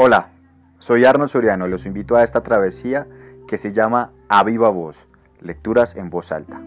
Hola, soy Arnold Soriano y los invito a esta travesía que se llama A Viva Voz, lecturas en voz alta.